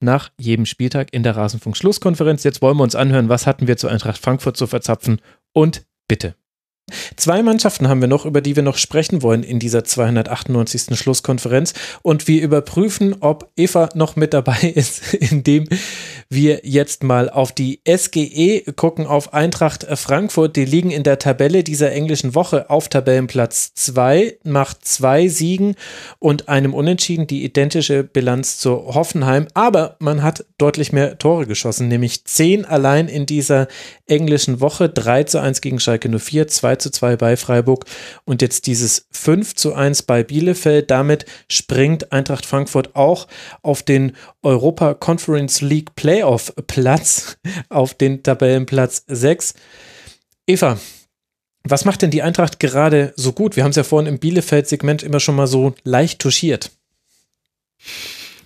nach jedem Spieltag in der Rasenfunk-Schlusskonferenz. Jetzt wollen wir uns anhören, was hatten wir zu Eintracht Frankfurt zu verzapfen und bitte. Zwei Mannschaften haben wir noch, über die wir noch sprechen wollen in dieser 298. Schlusskonferenz. Und wir überprüfen, ob Eva noch mit dabei ist, indem wir jetzt mal auf die SGE gucken, auf Eintracht Frankfurt. Die liegen in der Tabelle dieser englischen Woche auf Tabellenplatz 2, macht zwei Siegen und einem Unentschieden, die identische Bilanz zu Hoffenheim. Aber man hat deutlich mehr Tore geschossen, nämlich zehn allein in dieser englischen Woche. 3 zu 1 gegen Schalke 04, 2 zu 2 bei Freiburg und jetzt dieses 5 zu 1 bei Bielefeld. Damit springt Eintracht Frankfurt auch auf den Europa Conference League Playoff Platz, auf den Tabellenplatz 6. Eva, was macht denn die Eintracht gerade so gut? Wir haben es ja vorhin im Bielefeld-Segment immer schon mal so leicht touchiert.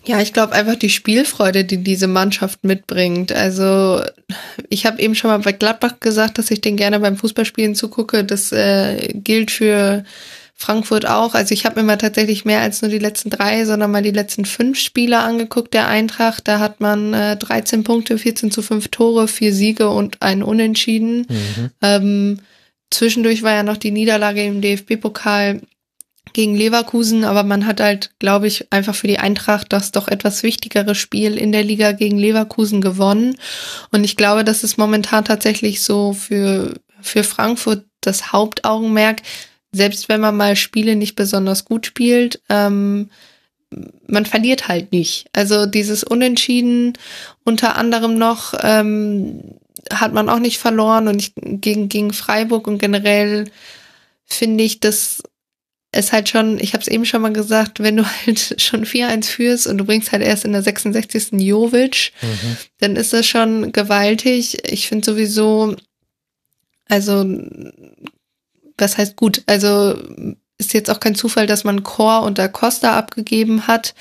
Ja, ich glaube einfach die Spielfreude, die diese Mannschaft mitbringt. Also ich habe eben schon mal bei Gladbach gesagt, dass ich den gerne beim Fußballspielen zugucke. Das äh, gilt für Frankfurt auch. Also ich habe mir mal tatsächlich mehr als nur die letzten drei, sondern mal die letzten fünf Spiele angeguckt der Eintracht. Da hat man äh, 13 Punkte, 14 zu 5 Tore, vier Siege und einen Unentschieden. Mhm. Ähm, zwischendurch war ja noch die Niederlage im DFB-Pokal gegen Leverkusen, aber man hat halt, glaube ich, einfach für die Eintracht das doch etwas wichtigere Spiel in der Liga gegen Leverkusen gewonnen. Und ich glaube, das ist momentan tatsächlich so für, für Frankfurt das Hauptaugenmerk, selbst wenn man mal Spiele nicht besonders gut spielt, ähm, man verliert halt nicht. Also dieses Unentschieden unter anderem noch ähm, hat man auch nicht verloren und ich, gegen, gegen Freiburg und generell finde ich, dass ist halt schon, ich habe es eben schon mal gesagt, wenn du halt schon 4-1 führst und du bringst halt erst in der 66. Jovic, mhm. dann ist das schon gewaltig. Ich finde sowieso, also, was heißt gut? Also, ist jetzt auch kein Zufall, dass man Chor und Da Costa abgegeben hat.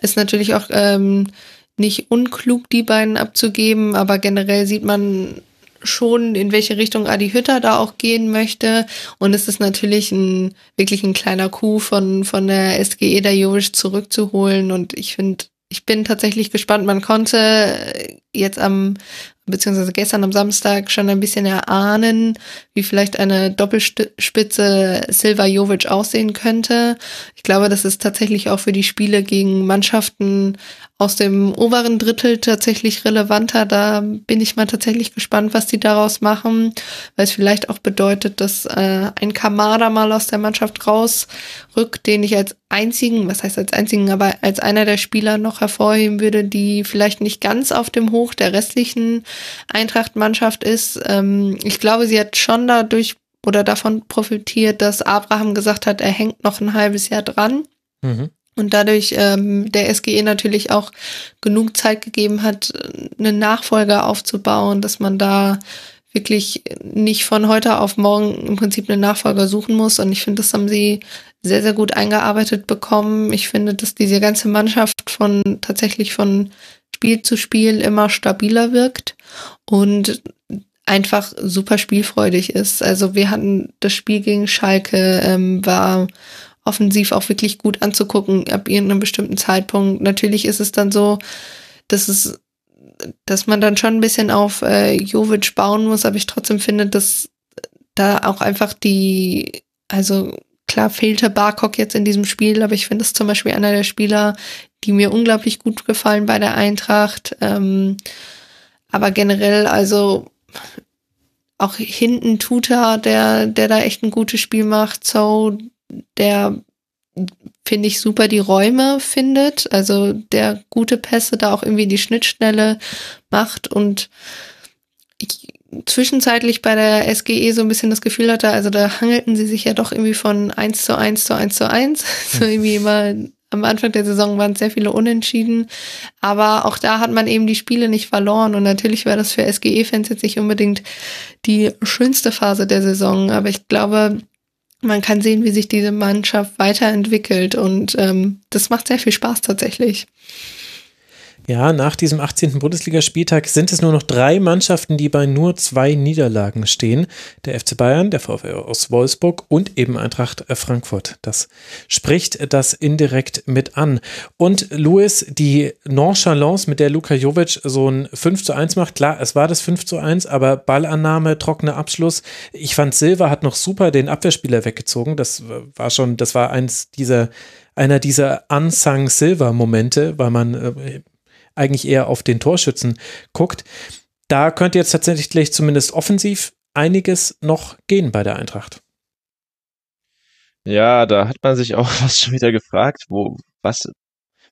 Ist natürlich auch ähm, nicht unklug, die beiden abzugeben, aber generell sieht man schon, in welche Richtung Adi Hütter da auch gehen möchte. Und es ist natürlich ein, wirklich ein kleiner Coup von, von der SGE da Jovic zurückzuholen. Und ich finde, ich bin tatsächlich gespannt. Man konnte jetzt am, beziehungsweise gestern am Samstag schon ein bisschen erahnen, wie vielleicht eine Doppelspitze Silva Jovic aussehen könnte. Ich glaube, das ist tatsächlich auch für die Spiele gegen Mannschaften aus dem oberen Drittel tatsächlich relevanter. Da bin ich mal tatsächlich gespannt, was die daraus machen, weil es vielleicht auch bedeutet, dass äh, ein Kamada mal aus der Mannschaft rausrückt, den ich als einzigen, was heißt als einzigen, aber als einer der Spieler noch hervorheben würde, die vielleicht nicht ganz auf dem Hoch der restlichen Eintracht-Mannschaft ist. Ähm, ich glaube, sie hat schon dadurch oder davon profitiert, dass Abraham gesagt hat, er hängt noch ein halbes Jahr dran. Mhm und dadurch ähm, der SGE natürlich auch genug Zeit gegeben hat, einen Nachfolger aufzubauen, dass man da wirklich nicht von heute auf morgen im Prinzip einen Nachfolger suchen muss. Und ich finde, das haben sie sehr, sehr gut eingearbeitet bekommen. Ich finde, dass diese ganze Mannschaft von tatsächlich von Spiel zu Spiel immer stabiler wirkt und einfach super spielfreudig ist. Also wir hatten das Spiel gegen Schalke, ähm, war offensiv auch wirklich gut anzugucken ab irgendeinem bestimmten Zeitpunkt. Natürlich ist es dann so, dass es, dass man dann schon ein bisschen auf äh, Jovic bauen muss, aber ich trotzdem finde, dass da auch einfach die, also klar fehlte Barkok jetzt in diesem Spiel, aber ich finde es zum Beispiel einer der Spieler, die mir unglaublich gut gefallen bei der Eintracht. Ähm, aber generell, also auch hinten Tuta, der, der da echt ein gutes Spiel macht, so der finde ich, super die Räume findet. Also der gute Pässe da auch irgendwie die Schnittstelle macht und ich zwischenzeitlich bei der SGE so ein bisschen das Gefühl hatte, also da hangelten sie sich ja doch irgendwie von eins zu eins zu eins zu eins. So irgendwie immer am Anfang der Saison waren sehr viele Unentschieden, aber auch da hat man eben die Spiele nicht verloren und natürlich war das für SGE-Fans jetzt nicht unbedingt die schönste Phase der Saison, aber ich glaube, man kann sehen, wie sich diese Mannschaft weiterentwickelt und ähm, das macht sehr viel Spaß tatsächlich. Ja, nach diesem 18. Bundesligaspieltag sind es nur noch drei Mannschaften, die bei nur zwei Niederlagen stehen. Der FC Bayern, der VfL aus Wolfsburg und eben Eintracht Frankfurt. Das spricht das indirekt mit an. Und Luis, die Nonchalance, mit der Luka Jovic so ein 5 zu 1 macht, klar, es war das 5 zu 1, aber Ballannahme, trockener Abschluss. Ich fand, Silva hat noch super den Abwehrspieler weggezogen. Das war schon, das war eins dieser einer dieser unsung Silver Momente, weil man äh, eigentlich eher auf den Torschützen guckt. Da könnte jetzt tatsächlich zumindest offensiv einiges noch gehen bei der Eintracht. Ja, da hat man sich auch fast schon wieder gefragt, wo, was,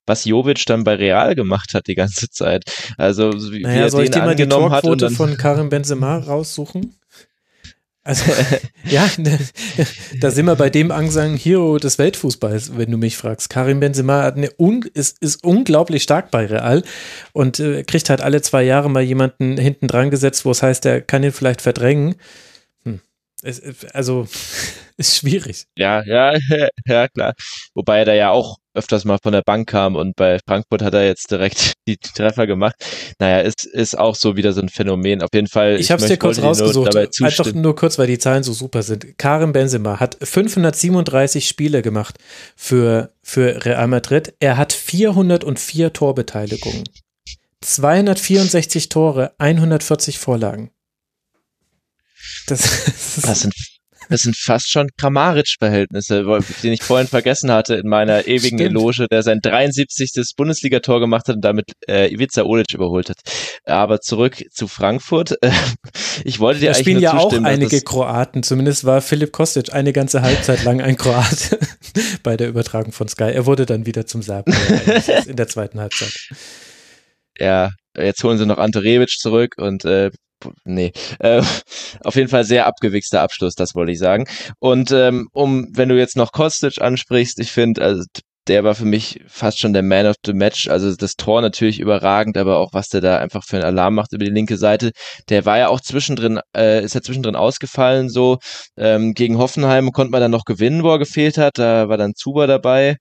was Jovic dann bei Real gemacht hat die ganze Zeit. Also, wie, naja, er soll den ich dir mal die Torquote von Karim Benzema raussuchen? Also, ja, ne, da sind wir bei dem Angsang Hero des Weltfußballs, wenn du mich fragst. Karim Benzema hat eine un, ist, ist unglaublich stark bei Real und äh, kriegt halt alle zwei Jahre mal jemanden hinten dran gesetzt, wo es heißt, der kann ihn vielleicht verdrängen. Es, also, ist schwierig. Ja, ja, ja, klar. Wobei er da ja auch öfters mal von der Bank kam und bei Frankfurt hat er jetzt direkt die Treffer gemacht. Naja, ist, ist auch so wieder so ein Phänomen. Auf jeden Fall. Ich habe es dir kurz rausgesucht. Einfach nur kurz, weil die Zahlen so super sind. Karim Benzema hat 537 Spiele gemacht für, für Real Madrid. Er hat 404 Torbeteiligungen. 264 Tore, 140 Vorlagen. Das, das sind das sind fast schon Kramaric-Verhältnisse, den ich vorhin vergessen hatte in meiner ewigen Stimmt. Eloge, der sein 73. Bundesligator gemacht hat und damit äh, Ivica Olic überholt hat. Aber zurück zu Frankfurt. ich wollte dir da eigentlich spielen nur ja auch zustimmen, einige Kroaten. Zumindest war Philipp Kostic eine ganze Halbzeit lang ein Kroat bei der Übertragung von Sky. Er wurde dann wieder zum Serben in der zweiten Halbzeit. Ja, jetzt holen sie noch Ante Rebic zurück und äh, nee, äh, auf jeden Fall sehr abgewichster Abschluss, das wollte ich sagen. Und ähm, um, wenn du jetzt noch Kostic ansprichst, ich finde, also der war für mich fast schon der Man of the Match. Also das Tor natürlich überragend, aber auch was der da einfach für einen Alarm macht über die linke Seite. Der war ja auch zwischendrin, äh, ist ja zwischendrin ausgefallen. So ähm, gegen Hoffenheim konnte man dann noch gewinnen, wo er gefehlt hat. Da war dann Zuber dabei.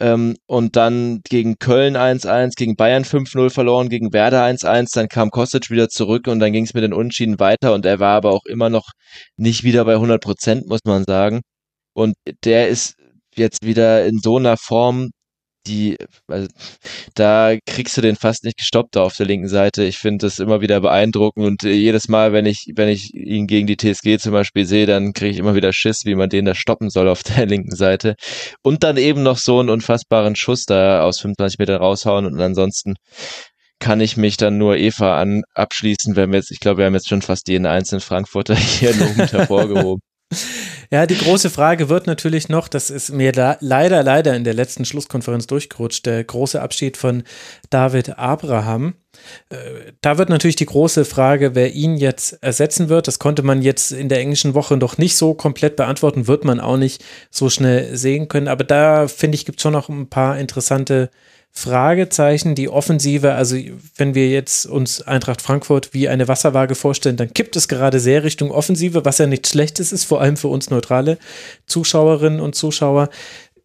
Ähm, und dann gegen Köln 1-1, gegen Bayern 5-0 verloren, gegen Werder 1-1, dann kam Kostic wieder zurück und dann ging es mit den Unentschieden weiter und er war aber auch immer noch nicht wieder bei 100 Prozent, muss man sagen. Und der ist jetzt wieder in so einer Form, die, also, da kriegst du den fast nicht gestoppt da auf der linken Seite. Ich finde das immer wieder beeindruckend und äh, jedes Mal, wenn ich, wenn ich ihn gegen die TSG zum Beispiel sehe, dann kriege ich immer wieder Schiss, wie man den da stoppen soll auf der linken Seite. Und dann eben noch so einen unfassbaren Schuss da aus 25 Metern raushauen und ansonsten kann ich mich dann nur Eva an abschließen, wenn wir jetzt, ich glaube, wir haben jetzt schon fast jeden einzelnen Frankfurter hier lobend hervorgehoben. Ja, die große Frage wird natürlich noch, das ist mir leider, leider in der letzten Schlusskonferenz durchgerutscht, der große Abschied von David Abraham. Äh, da wird natürlich die große Frage, wer ihn jetzt ersetzen wird. Das konnte man jetzt in der englischen Woche noch nicht so komplett beantworten, wird man auch nicht so schnell sehen können. Aber da finde ich, gibt es schon noch ein paar interessante Fragezeichen, die Offensive, also wenn wir jetzt uns Eintracht Frankfurt wie eine Wasserwaage vorstellen, dann kippt es gerade sehr Richtung Offensive, was ja nichts Schlechtes ist, vor allem für uns neutrale Zuschauerinnen und Zuschauer.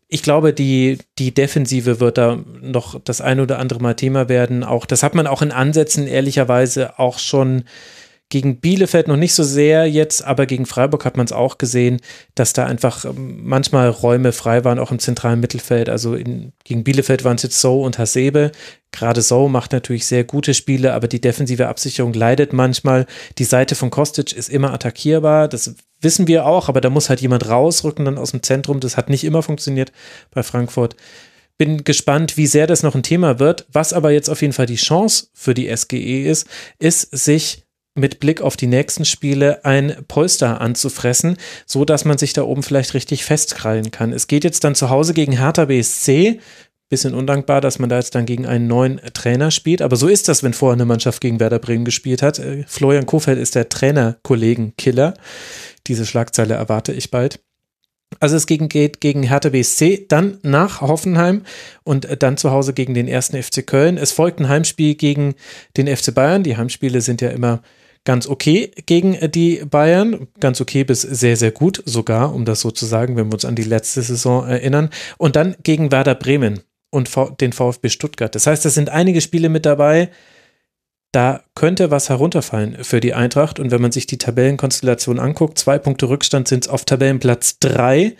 Ich glaube, die, die Defensive wird da noch das ein oder andere Mal Thema werden. Auch das hat man auch in Ansätzen ehrlicherweise auch schon gegen Bielefeld noch nicht so sehr jetzt, aber gegen Freiburg hat man es auch gesehen, dass da einfach ähm, manchmal Räume frei waren, auch im zentralen Mittelfeld. Also in, gegen Bielefeld waren es jetzt So und Hasebe. Gerade So macht natürlich sehr gute Spiele, aber die defensive Absicherung leidet manchmal. Die Seite von Kostic ist immer attackierbar. Das wissen wir auch, aber da muss halt jemand rausrücken dann aus dem Zentrum. Das hat nicht immer funktioniert bei Frankfurt bin gespannt, wie sehr das noch ein Thema wird. Was aber jetzt auf jeden Fall die Chance für die SGE ist, ist, sich mit Blick auf die nächsten Spiele ein Polster anzufressen, so dass man sich da oben vielleicht richtig festkrallen kann. Es geht jetzt dann zu Hause gegen Hertha BSC. Bisschen undankbar, dass man da jetzt dann gegen einen neuen Trainer spielt. Aber so ist das, wenn vorher eine Mannschaft gegen Werder Bremen gespielt hat. Äh, Florian Kofeld ist der Trainerkollegen-Killer. Diese Schlagzeile erwarte ich bald. Also es geht gegen Hertha BSC, dann nach Hoffenheim und dann zu Hause gegen den ersten FC Köln. Es folgt ein Heimspiel gegen den FC Bayern. Die Heimspiele sind ja immer ganz okay gegen die Bayern. Ganz okay bis sehr, sehr gut sogar, um das so zu sagen, wenn wir uns an die letzte Saison erinnern. Und dann gegen Werder Bremen und den VfB Stuttgart. Das heißt, es sind einige Spiele mit dabei. Da könnte was herunterfallen für die Eintracht. Und wenn man sich die Tabellenkonstellation anguckt, zwei Punkte Rückstand sind es auf Tabellenplatz drei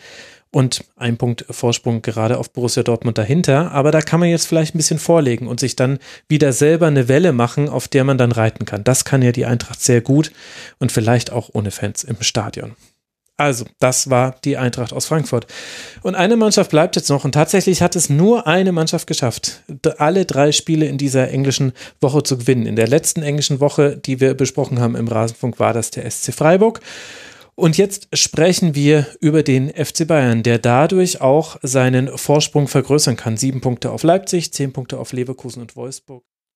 und ein Punkt Vorsprung gerade auf Borussia Dortmund dahinter. Aber da kann man jetzt vielleicht ein bisschen vorlegen und sich dann wieder selber eine Welle machen, auf der man dann reiten kann. Das kann ja die Eintracht sehr gut und vielleicht auch ohne Fans im Stadion. Also, das war die Eintracht aus Frankfurt. Und eine Mannschaft bleibt jetzt noch und tatsächlich hat es nur eine Mannschaft geschafft, alle drei Spiele in dieser englischen Woche zu gewinnen. In der letzten englischen Woche, die wir besprochen haben im Rasenfunk, war das der SC Freiburg. Und jetzt sprechen wir über den FC Bayern, der dadurch auch seinen Vorsprung vergrößern kann. Sieben Punkte auf Leipzig, zehn Punkte auf Leverkusen und Wolfsburg.